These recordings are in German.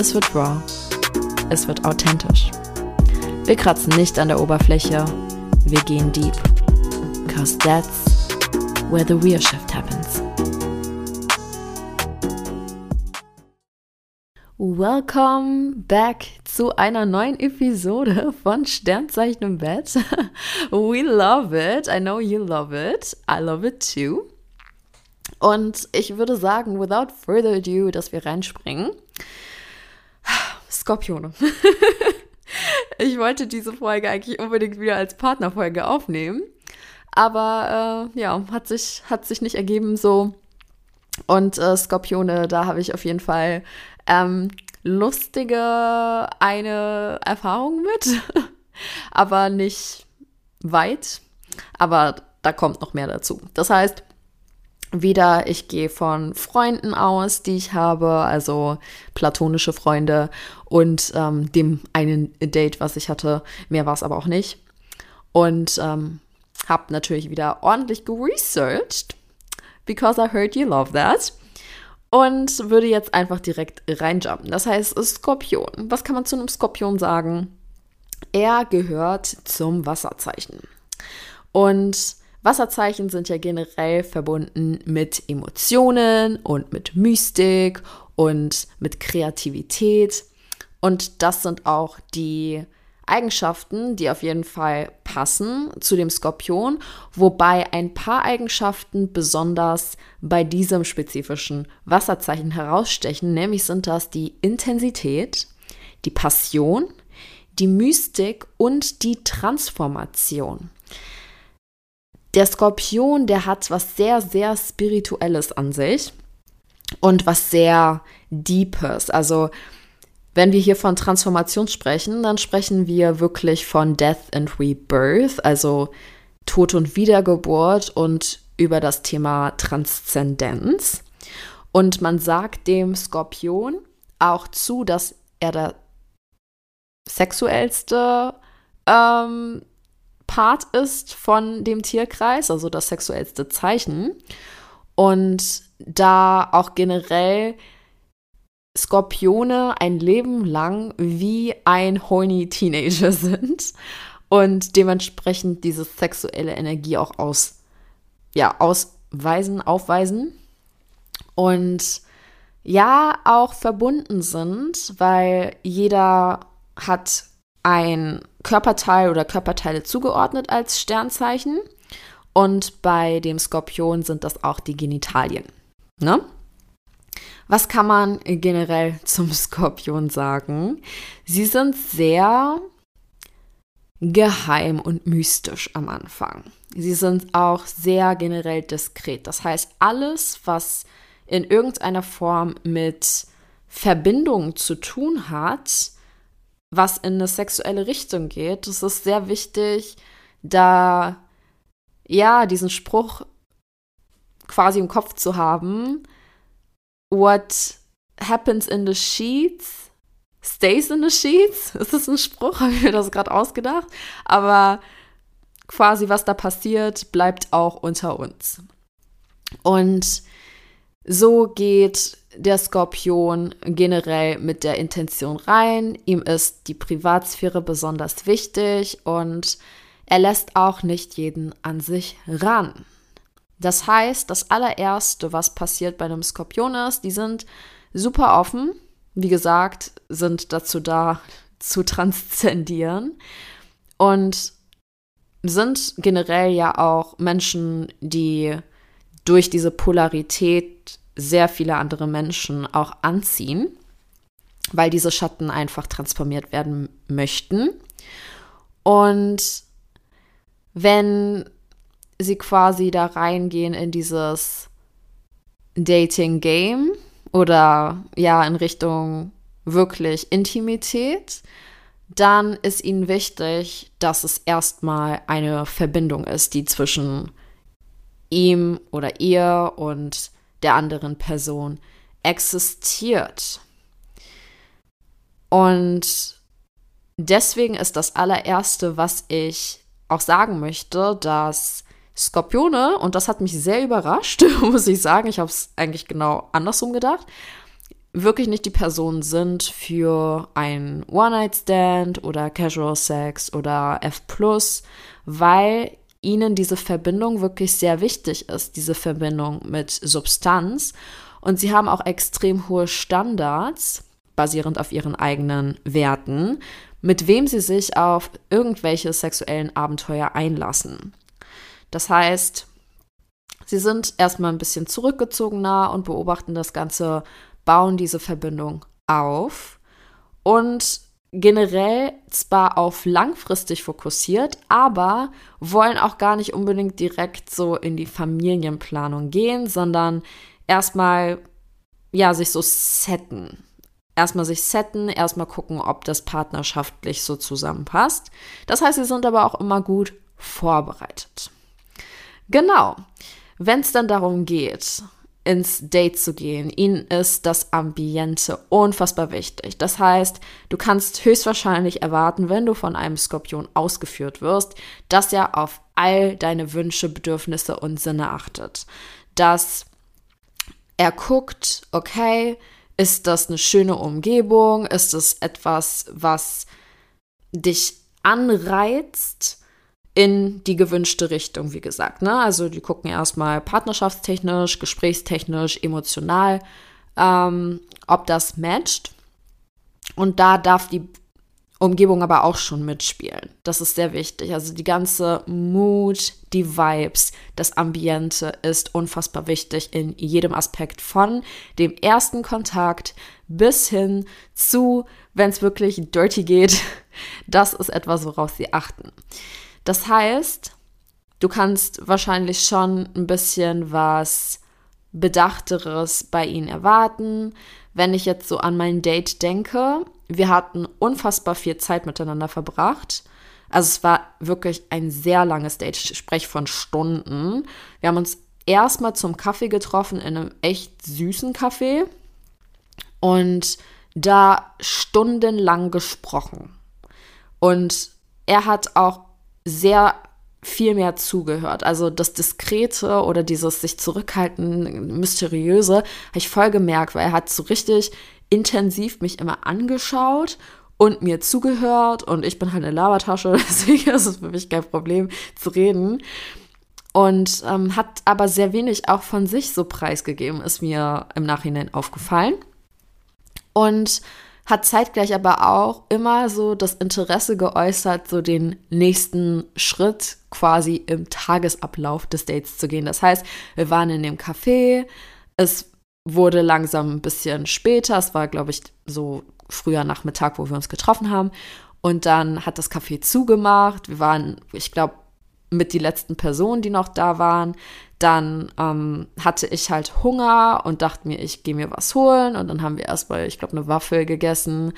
es wird raw, es wird authentisch. Wir kratzen nicht an der Oberfläche, wir gehen deep. Cause that's where the real shift happens. Welcome back zu einer neuen Episode von Sternzeichen im Bett. We love it. I know you love it. I love it too. Und ich würde sagen, without further ado, dass wir reinspringen. Skorpione. ich wollte diese Folge eigentlich unbedingt wieder als Partnerfolge aufnehmen. Aber äh, ja, hat sich, hat sich nicht ergeben so. Und äh, Skorpione, da habe ich auf jeden Fall ähm, lustige eine Erfahrung mit. aber nicht weit. Aber da kommt noch mehr dazu. Das heißt, wieder, ich gehe von Freunden aus, die ich habe, also platonische Freunde und ähm, dem einen Date, was ich hatte. Mehr war es aber auch nicht. Und ähm, habe natürlich wieder ordentlich geresearched, because I heard you love that. Und würde jetzt einfach direkt reinjumpen. Das heißt, Skorpion. Was kann man zu einem Skorpion sagen? Er gehört zum Wasserzeichen. Und Wasserzeichen sind ja generell verbunden mit Emotionen und mit Mystik und mit Kreativität. Und das sind auch die Eigenschaften, die auf jeden Fall passen zu dem Skorpion, wobei ein paar Eigenschaften besonders bei diesem spezifischen Wasserzeichen herausstechen, nämlich sind das die Intensität, die Passion, die Mystik und die Transformation der Skorpion, der hat was sehr, sehr Spirituelles an sich und was sehr Deepes. Also, wenn wir hier von Transformation sprechen, dann sprechen wir wirklich von Death and Rebirth, also Tod und Wiedergeburt und über das Thema Transzendenz. Und man sagt dem Skorpion auch zu, dass er der sexuellste ähm, Part ist von dem Tierkreis, also das sexuellste Zeichen. Und da auch generell Skorpione ein Leben lang wie ein horny Teenager sind und dementsprechend diese sexuelle Energie auch aus, ja, ausweisen, aufweisen und ja, auch verbunden sind, weil jeder hat ein Körperteil oder Körperteile zugeordnet als Sternzeichen. Und bei dem Skorpion sind das auch die Genitalien. Ne? Was kann man generell zum Skorpion sagen? Sie sind sehr geheim und mystisch am Anfang. Sie sind auch sehr generell diskret. Das heißt, alles, was in irgendeiner Form mit Verbindung zu tun hat, was in eine sexuelle Richtung geht. Es ist sehr wichtig, da ja diesen Spruch quasi im Kopf zu haben. What happens in the sheets stays in the sheets. Ist das ein Spruch? Habe ich mir das gerade ausgedacht? Aber quasi, was da passiert, bleibt auch unter uns. Und so geht der Skorpion generell mit der Intention rein. Ihm ist die Privatsphäre besonders wichtig und er lässt auch nicht jeden an sich ran. Das heißt, das allererste, was passiert bei einem Skorpion ist, die sind super offen. Wie gesagt, sind dazu da, zu transzendieren und sind generell ja auch Menschen, die durch diese Polarität sehr viele andere Menschen auch anziehen, weil diese Schatten einfach transformiert werden möchten. Und wenn sie quasi da reingehen in dieses Dating-Game oder ja in Richtung wirklich Intimität, dann ist ihnen wichtig, dass es erstmal eine Verbindung ist, die zwischen ihm oder ihr und der anderen Person existiert. Und deswegen ist das allererste, was ich auch sagen möchte, dass Skorpione, und das hat mich sehr überrascht, muss ich sagen, ich habe es eigentlich genau andersrum gedacht, wirklich nicht die Personen sind für ein One-Night-Stand oder Casual Sex oder F, weil ihnen diese Verbindung wirklich sehr wichtig ist, diese Verbindung mit Substanz. Und sie haben auch extrem hohe Standards, basierend auf ihren eigenen Werten, mit wem sie sich auf irgendwelche sexuellen Abenteuer einlassen. Das heißt, sie sind erstmal ein bisschen zurückgezogener und beobachten das Ganze bauen diese Verbindung auf und generell zwar auf langfristig fokussiert, aber wollen auch gar nicht unbedingt direkt so in die Familienplanung gehen, sondern erstmal ja sich so setten. Erstmal sich setten, erstmal gucken, ob das partnerschaftlich so zusammenpasst. Das heißt, sie sind aber auch immer gut vorbereitet. Genau. Wenn es dann darum geht, ins Date zu gehen. Ihnen ist das Ambiente unfassbar wichtig. Das heißt, du kannst höchstwahrscheinlich erwarten, wenn du von einem Skorpion ausgeführt wirst, dass er auf all deine Wünsche, Bedürfnisse und Sinne achtet. Dass er guckt, okay, ist das eine schöne Umgebung? Ist es etwas, was dich anreizt? In die gewünschte Richtung, wie gesagt. Ne? Also die gucken erstmal partnerschaftstechnisch, gesprächstechnisch, emotional, ähm, ob das matcht. Und da darf die Umgebung aber auch schon mitspielen. Das ist sehr wichtig. Also die ganze Mood, die Vibes, das Ambiente ist unfassbar wichtig in jedem Aspekt von dem ersten Kontakt bis hin zu, wenn es wirklich dirty geht. Das ist etwas, worauf sie achten. Das heißt, du kannst wahrscheinlich schon ein bisschen was Bedachteres bei ihnen erwarten. Wenn ich jetzt so an mein Date denke, wir hatten unfassbar viel Zeit miteinander verbracht. Also es war wirklich ein sehr langes Date, ich spreche von Stunden. Wir haben uns erstmal zum Kaffee getroffen in einem echt süßen Kaffee und da stundenlang gesprochen. Und er hat auch sehr viel mehr zugehört. Also das Diskrete oder dieses sich zurückhalten, mysteriöse, habe ich voll gemerkt, weil er hat so richtig intensiv mich immer angeschaut und mir zugehört und ich bin halt eine Labertasche, deswegen ist es für mich kein Problem zu reden. Und ähm, hat aber sehr wenig auch von sich so preisgegeben, ist mir im Nachhinein aufgefallen. Und hat zeitgleich aber auch immer so das Interesse geäußert, so den nächsten Schritt quasi im Tagesablauf des Dates zu gehen. Das heißt, wir waren in dem Café, es wurde langsam ein bisschen später, es war, glaube ich, so früher Nachmittag, wo wir uns getroffen haben. Und dann hat das Café zugemacht. Wir waren, ich glaube, mit die letzten Personen, die noch da waren. Dann ähm, hatte ich halt Hunger und dachte mir, ich gehe mir was holen. Und dann haben wir erstmal, ich glaube, eine Waffel gegessen.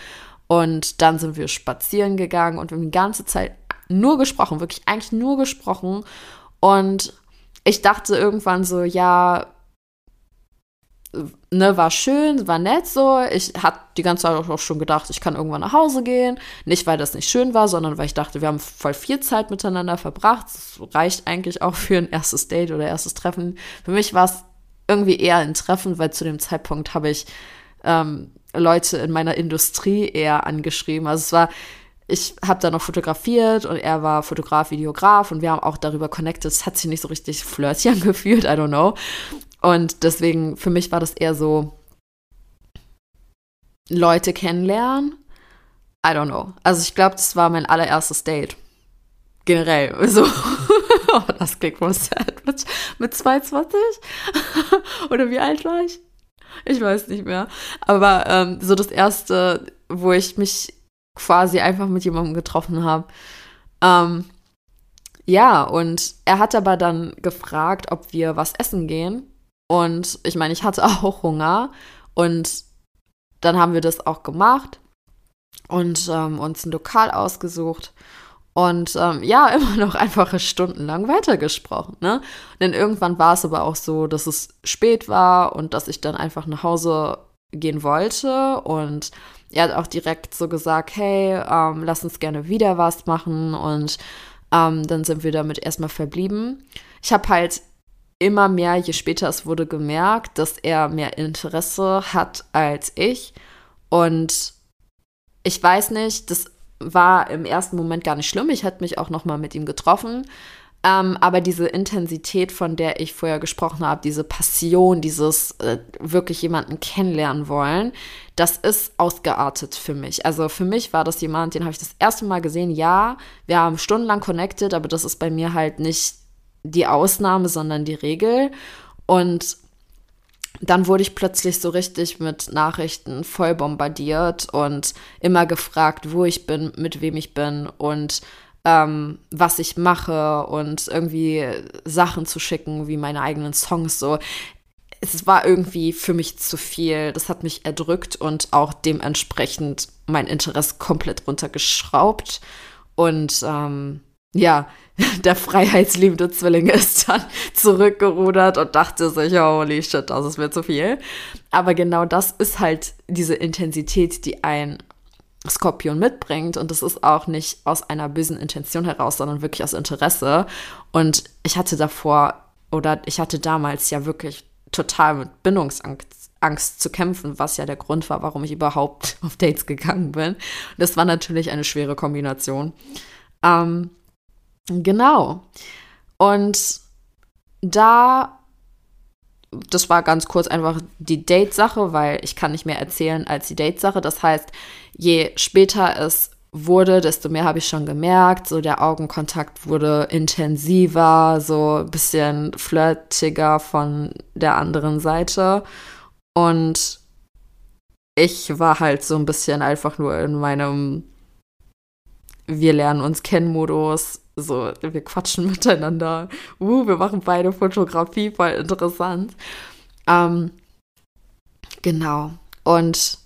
Und dann sind wir spazieren gegangen und wir haben die ganze Zeit nur gesprochen, wirklich eigentlich nur gesprochen. Und ich dachte irgendwann so, ja, ne, war schön, war nett so. Ich hatte die ganze Zeit auch schon gedacht, ich kann irgendwann nach Hause gehen. Nicht, weil das nicht schön war, sondern weil ich dachte, wir haben voll viel Zeit miteinander verbracht. Das reicht eigentlich auch für ein erstes Date oder erstes Treffen. Für mich war es irgendwie eher ein Treffen, weil zu dem Zeitpunkt habe ich ähm, Leute in meiner Industrie eher angeschrieben. Also es war, ich habe da noch fotografiert und er war Fotograf, Videograf und wir haben auch darüber connected. Es hat sich nicht so richtig flirty angefühlt, I don't know. Und deswegen, für mich war das eher so Leute kennenlernen. I don't know. Also ich glaube, das war mein allererstes Date. Generell. So. oh, das klingt voll sad. Mit, mit 22? Oder wie alt war ich? Ich weiß nicht mehr. Aber ähm, so das erste, wo ich mich quasi einfach mit jemandem getroffen habe. Ähm, ja, und er hat aber dann gefragt, ob wir was essen gehen. Und ich meine, ich hatte auch Hunger und dann haben wir das auch gemacht und ähm, uns ein Lokal ausgesucht und ähm, ja, immer noch einfach stundenlang weitergesprochen. Ne? Denn irgendwann war es aber auch so, dass es spät war und dass ich dann einfach nach Hause gehen wollte. Und er hat auch direkt so gesagt, hey, ähm, lass uns gerne wieder was machen. Und ähm, dann sind wir damit erstmal verblieben. Ich habe halt immer mehr, je später es wurde, gemerkt, dass er mehr Interesse hat als ich. Und ich weiß nicht, das war im ersten Moment gar nicht schlimm. Ich hätte mich auch noch mal mit ihm getroffen. Ähm, aber diese Intensität, von der ich vorher gesprochen habe, diese Passion, dieses äh, wirklich jemanden kennenlernen wollen, das ist ausgeartet für mich. Also für mich war das jemand, den habe ich das erste Mal gesehen. Ja, wir haben stundenlang connected, aber das ist bei mir halt nicht die Ausnahme, sondern die Regel. Und dann wurde ich plötzlich so richtig mit Nachrichten voll bombardiert und immer gefragt, wo ich bin, mit wem ich bin und ähm, was ich mache und irgendwie Sachen zu schicken, wie meine eigenen Songs so. Es war irgendwie für mich zu viel. Das hat mich erdrückt und auch dementsprechend mein Interesse komplett runtergeschraubt. Und ähm, ja, der freiheitsliebende Zwilling ist dann zurückgerudert und dachte sich, holy shit, das ist mir zu viel. Aber genau das ist halt diese Intensität, die ein Skorpion mitbringt. Und das ist auch nicht aus einer bösen Intention heraus, sondern wirklich aus Interesse. Und ich hatte davor oder ich hatte damals ja wirklich total mit Bindungsangst Angst zu kämpfen, was ja der Grund war, warum ich überhaupt auf Dates gegangen bin. Das war natürlich eine schwere Kombination. Ähm, Genau. Und da, das war ganz kurz einfach die Date-Sache, weil ich kann nicht mehr erzählen als die Date-Sache. Das heißt, je später es wurde, desto mehr habe ich schon gemerkt. So der Augenkontakt wurde intensiver, so ein bisschen flirtiger von der anderen Seite. Und ich war halt so ein bisschen einfach nur in meinem Wir lernen uns kennen Modus so, wir quatschen miteinander. Uh, wir machen beide Fotografie, voll interessant. Ähm, genau. Und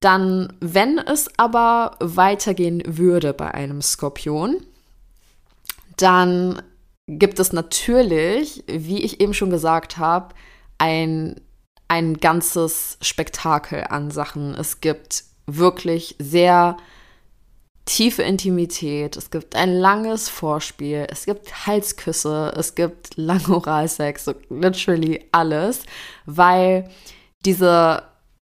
dann, wenn es aber weitergehen würde bei einem Skorpion, dann gibt es natürlich, wie ich eben schon gesagt habe, ein, ein ganzes Spektakel an Sachen. Es gibt wirklich sehr tiefe Intimität, es gibt ein langes Vorspiel, es gibt Halsküsse, es gibt Langoralsex, so literally alles, weil diese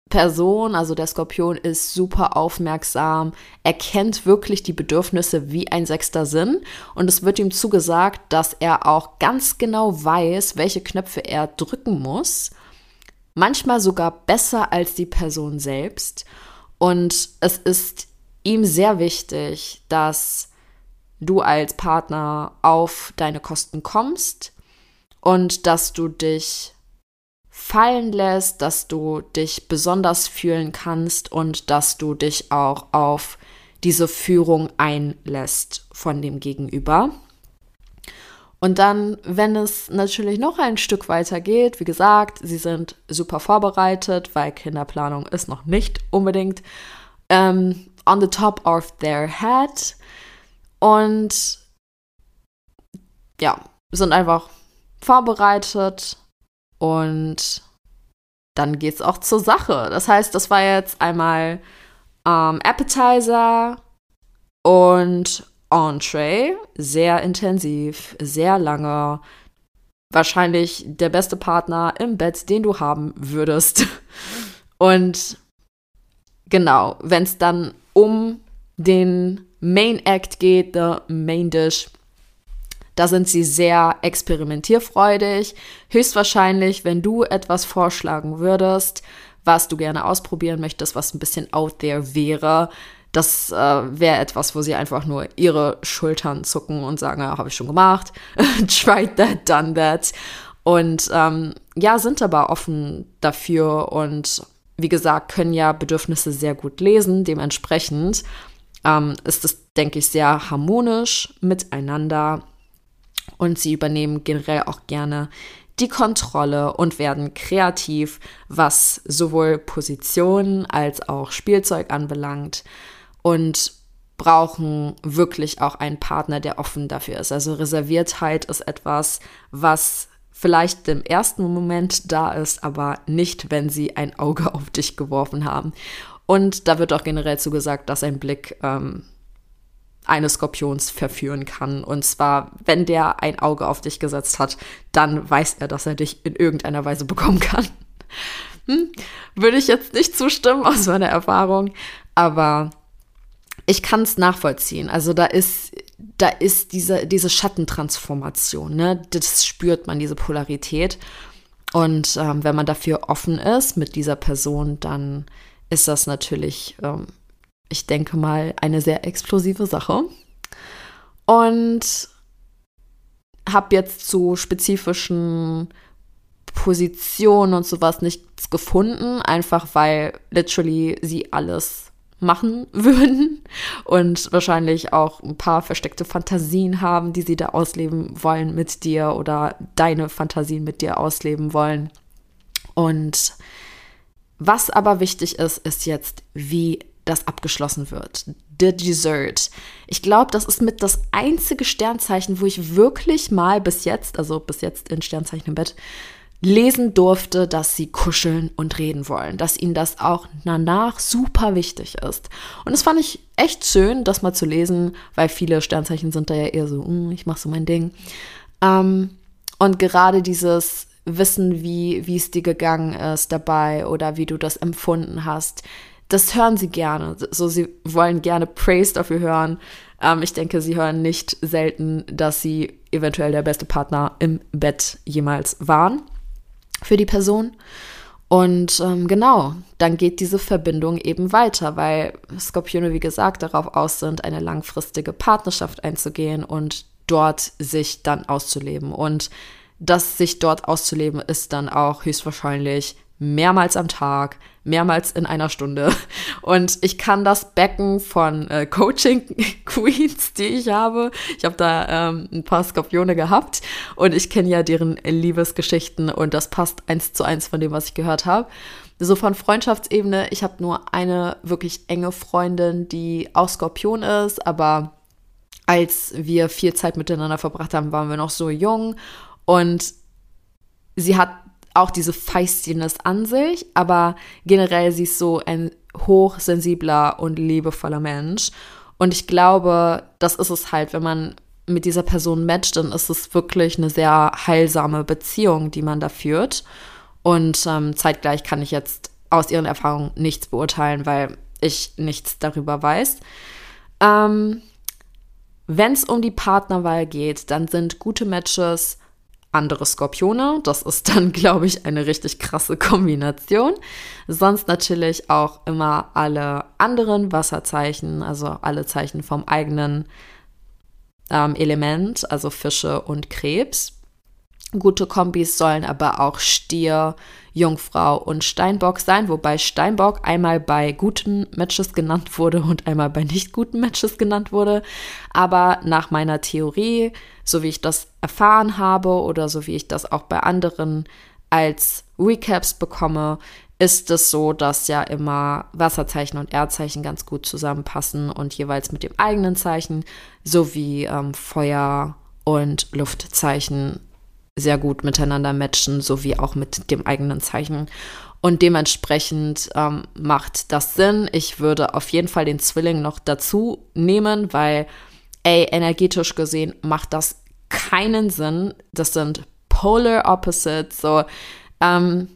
Person, also der Skorpion, ist super aufmerksam, erkennt wirklich die Bedürfnisse wie ein sechster Sinn und es wird ihm zugesagt, dass er auch ganz genau weiß, welche Knöpfe er drücken muss, manchmal sogar besser als die Person selbst. Und es ist ihm sehr wichtig, dass du als Partner auf deine Kosten kommst und dass du dich fallen lässt, dass du dich besonders fühlen kannst und dass du dich auch auf diese Führung einlässt von dem Gegenüber. Und dann, wenn es natürlich noch ein Stück weiter geht, wie gesagt, sie sind super vorbereitet, weil Kinderplanung ist noch nicht unbedingt ähm, on the top of their head und ja, sind einfach vorbereitet und dann geht's auch zur Sache. Das heißt, das war jetzt einmal ähm, Appetizer und Entree, sehr intensiv, sehr lange. Wahrscheinlich der beste Partner im Bett, den du haben würdest. Und genau, wenn es dann um den Main Act geht, the Main Dish. Da sind sie sehr experimentierfreudig. Höchstwahrscheinlich, wenn du etwas vorschlagen würdest, was du gerne ausprobieren möchtest, was ein bisschen out there wäre, das äh, wäre etwas, wo sie einfach nur ihre Schultern zucken und sagen, ja, habe ich schon gemacht, tried that, done that. Und ähm, ja, sind aber offen dafür und wie gesagt, können ja Bedürfnisse sehr gut lesen. Dementsprechend ähm, ist es, denke ich, sehr harmonisch miteinander. Und sie übernehmen generell auch gerne die Kontrolle und werden kreativ, was sowohl Position als auch Spielzeug anbelangt und brauchen wirklich auch einen Partner, der offen dafür ist. Also Reserviertheit ist etwas, was vielleicht im ersten Moment da ist, aber nicht, wenn sie ein Auge auf dich geworfen haben. Und da wird auch generell zugesagt, dass ein Blick ähm, eines Skorpions verführen kann. Und zwar, wenn der ein Auge auf dich gesetzt hat, dann weiß er, dass er dich in irgendeiner Weise bekommen kann. Hm? Würde ich jetzt nicht zustimmen aus meiner Erfahrung, aber ich kann es nachvollziehen. Also da ist, da ist diese, diese Schattentransformation, ne? Das spürt man, diese Polarität. Und ähm, wenn man dafür offen ist mit dieser Person, dann ist das natürlich ähm, ich denke mal, eine sehr explosive Sache. Und habe jetzt zu spezifischen Positionen und sowas nichts gefunden, einfach weil literally sie alles machen würden und wahrscheinlich auch ein paar versteckte Fantasien haben, die sie da ausleben wollen mit dir oder deine Fantasien mit dir ausleben wollen. Und was aber wichtig ist, ist jetzt, wie das abgeschlossen wird. The Dessert. Ich glaube, das ist mit das einzige Sternzeichen, wo ich wirklich mal bis jetzt, also bis jetzt in Sternzeichen im Bett, lesen durfte, dass sie kuscheln und reden wollen, dass ihnen das auch danach super wichtig ist. Und das fand ich echt schön, das mal zu lesen, weil viele Sternzeichen sind da ja eher so, mm, ich mache so mein Ding. Ähm, und gerade dieses Wissen, wie, wie es dir gegangen ist dabei oder wie du das empfunden hast, das hören sie gerne. So, sie wollen gerne Praise dafür hören. Ähm, ich denke, sie hören nicht selten, dass sie eventuell der beste Partner im Bett jemals waren für die Person. Und ähm, genau, dann geht diese Verbindung eben weiter, weil Skorpione, wie gesagt, darauf aus sind, eine langfristige Partnerschaft einzugehen und dort sich dann auszuleben. Und das sich dort auszuleben ist dann auch höchstwahrscheinlich mehrmals am Tag, mehrmals in einer Stunde. Und ich kann das Becken von äh, Coaching-Queens, die ich habe, ich habe da ähm, ein paar Skorpione gehabt und ich kenne ja deren Liebesgeschichten und das passt eins zu eins von dem, was ich gehört habe. So von Freundschaftsebene, ich habe nur eine wirklich enge Freundin, die auch Skorpion ist, aber als wir viel Zeit miteinander verbracht haben, waren wir noch so jung und sie hat auch diese Feistiness an sich, aber generell sie ist so ein hochsensibler und liebevoller Mensch. Und ich glaube, das ist es halt, wenn man mit dieser Person matcht, dann ist es wirklich eine sehr heilsame Beziehung, die man da führt. Und ähm, zeitgleich kann ich jetzt aus ihren Erfahrungen nichts beurteilen, weil ich nichts darüber weiß. Ähm, Wenn es um die Partnerwahl geht, dann sind gute Matches andere Skorpione. Das ist dann, glaube ich, eine richtig krasse Kombination. Sonst natürlich auch immer alle anderen Wasserzeichen, also alle Zeichen vom eigenen ähm, Element, also Fische und Krebs. Gute Kombis sollen aber auch Stier, Jungfrau und Steinbock sein, wobei Steinbock einmal bei guten Matches genannt wurde und einmal bei nicht guten Matches genannt wurde. Aber nach meiner Theorie, so wie ich das erfahren habe oder so wie ich das auch bei anderen als Recaps bekomme, ist es so, dass ja immer Wasserzeichen und Erdzeichen ganz gut zusammenpassen und jeweils mit dem eigenen Zeichen sowie ähm, Feuer und Luftzeichen sehr gut miteinander matchen, sowie auch mit dem eigenen Zeichen. Und dementsprechend ähm, macht das Sinn. Ich würde auf jeden Fall den Zwilling noch dazu nehmen, weil, ey, energetisch gesehen macht das keinen Sinn. Das sind Polar Opposites. So, ähm,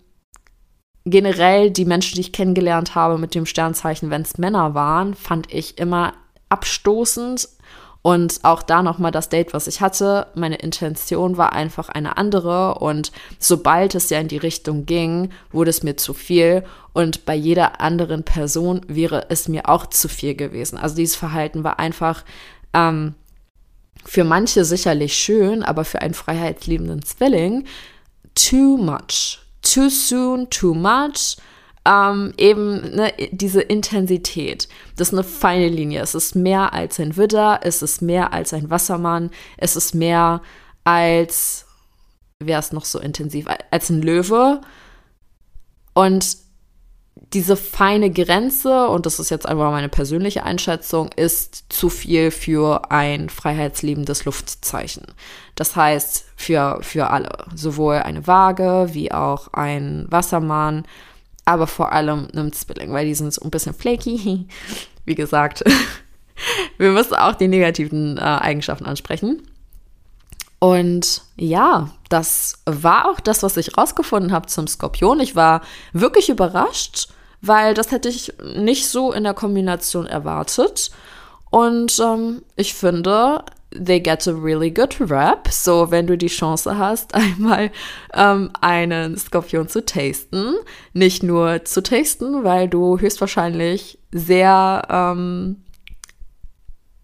generell die Menschen, die ich kennengelernt habe mit dem Sternzeichen, wenn es Männer waren, fand ich immer abstoßend und auch da nochmal das Date, was ich hatte, meine Intention war einfach eine andere. Und sobald es ja in die Richtung ging, wurde es mir zu viel. Und bei jeder anderen Person wäre es mir auch zu viel gewesen. Also dieses Verhalten war einfach ähm, für manche sicherlich schön, aber für einen freiheitsliebenden Zwilling too much. Too soon, too much ähm, eben ne, diese Intensität. Das ist eine feine Linie. Es ist mehr als ein Widder, es ist mehr als ein Wassermann, es ist mehr als wäre es noch so intensiv als ein Löwe. Und diese feine Grenze, und das ist jetzt einfach meine persönliche Einschätzung, ist zu viel für ein freiheitsliebendes Luftzeichen. Das heißt, für, für alle, sowohl eine Waage wie auch ein Wassermann, aber vor allem einem Zwilling, weil die sind so ein bisschen flaky. Wie gesagt, wir müssen auch die negativen äh, Eigenschaften ansprechen. Und ja, das war auch das, was ich rausgefunden habe zum Skorpion. Ich war wirklich überrascht, weil das hätte ich nicht so in der Kombination erwartet. Und ähm, ich finde, they get a really good rap. So, wenn du die Chance hast, einmal ähm, einen Skorpion zu tasten, nicht nur zu tasten, weil du höchstwahrscheinlich sehr ähm,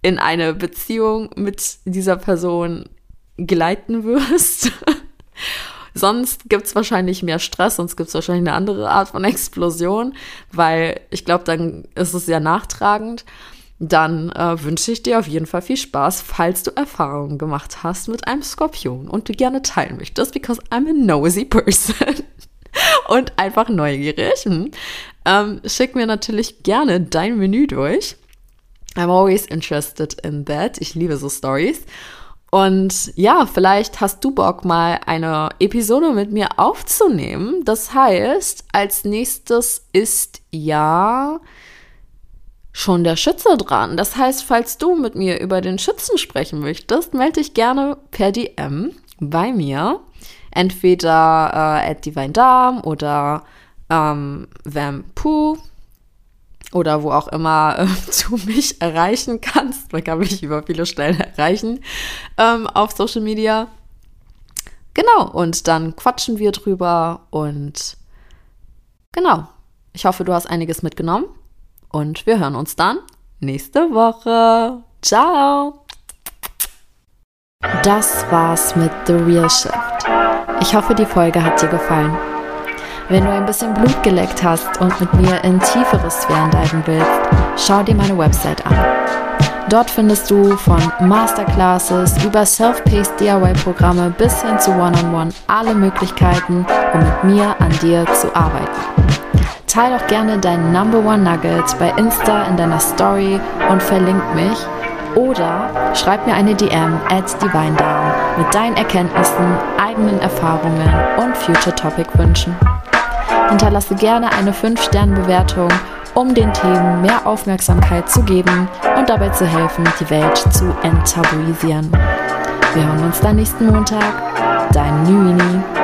in eine Beziehung mit dieser Person gleiten wirst. sonst gibt es wahrscheinlich mehr Stress, sonst gibt es wahrscheinlich eine andere Art von Explosion, weil ich glaube, dann ist es sehr nachtragend. Dann äh, wünsche ich dir auf jeden Fall viel Spaß, falls du Erfahrungen gemacht hast mit einem Skorpion und du gerne teilen möchtest, because I'm a nosy person und einfach neugierig. Hm. Ähm, schick mir natürlich gerne dein Menü durch. I'm always interested in that. Ich liebe so Stories. Und ja, vielleicht hast du Bock, mal eine Episode mit mir aufzunehmen. Das heißt, als nächstes ist ja schon der Schütze dran. Das heißt, falls du mit mir über den Schützen sprechen möchtest, melde dich gerne per DM bei mir. Entweder äh, at Divine Darm oder ähm, Vampu oder wo auch immer äh, du mich erreichen kannst. Man kann mich über viele Stellen erreichen ähm, auf Social Media. Genau, und dann quatschen wir drüber und genau. Ich hoffe, du hast einiges mitgenommen und wir hören uns dann nächste Woche. Ciao! Das war's mit The Real Shift. Ich hoffe, die Folge hat dir gefallen. Wenn du ein bisschen Blut geleckt hast und mit mir in tiefere Sphären diven willst, schau dir meine Website an. Dort findest du von Masterclasses über Self-Paced DIY-Programme bis hin zu One-on-One -on -One alle Möglichkeiten, um mit mir an dir zu arbeiten. Teil auch gerne deinen Number One Nugget bei Insta in deiner Story und verlink mich oder schreib mir eine DM at Divine Down mit deinen Erkenntnissen, eigenen Erfahrungen und Future Topic Wünschen. Hinterlasse gerne eine 5-Sterne-Bewertung, um den Themen mehr Aufmerksamkeit zu geben und dabei zu helfen, die Welt zu enttabuisieren. Wir hören uns dann nächsten Montag. Dein Nüini.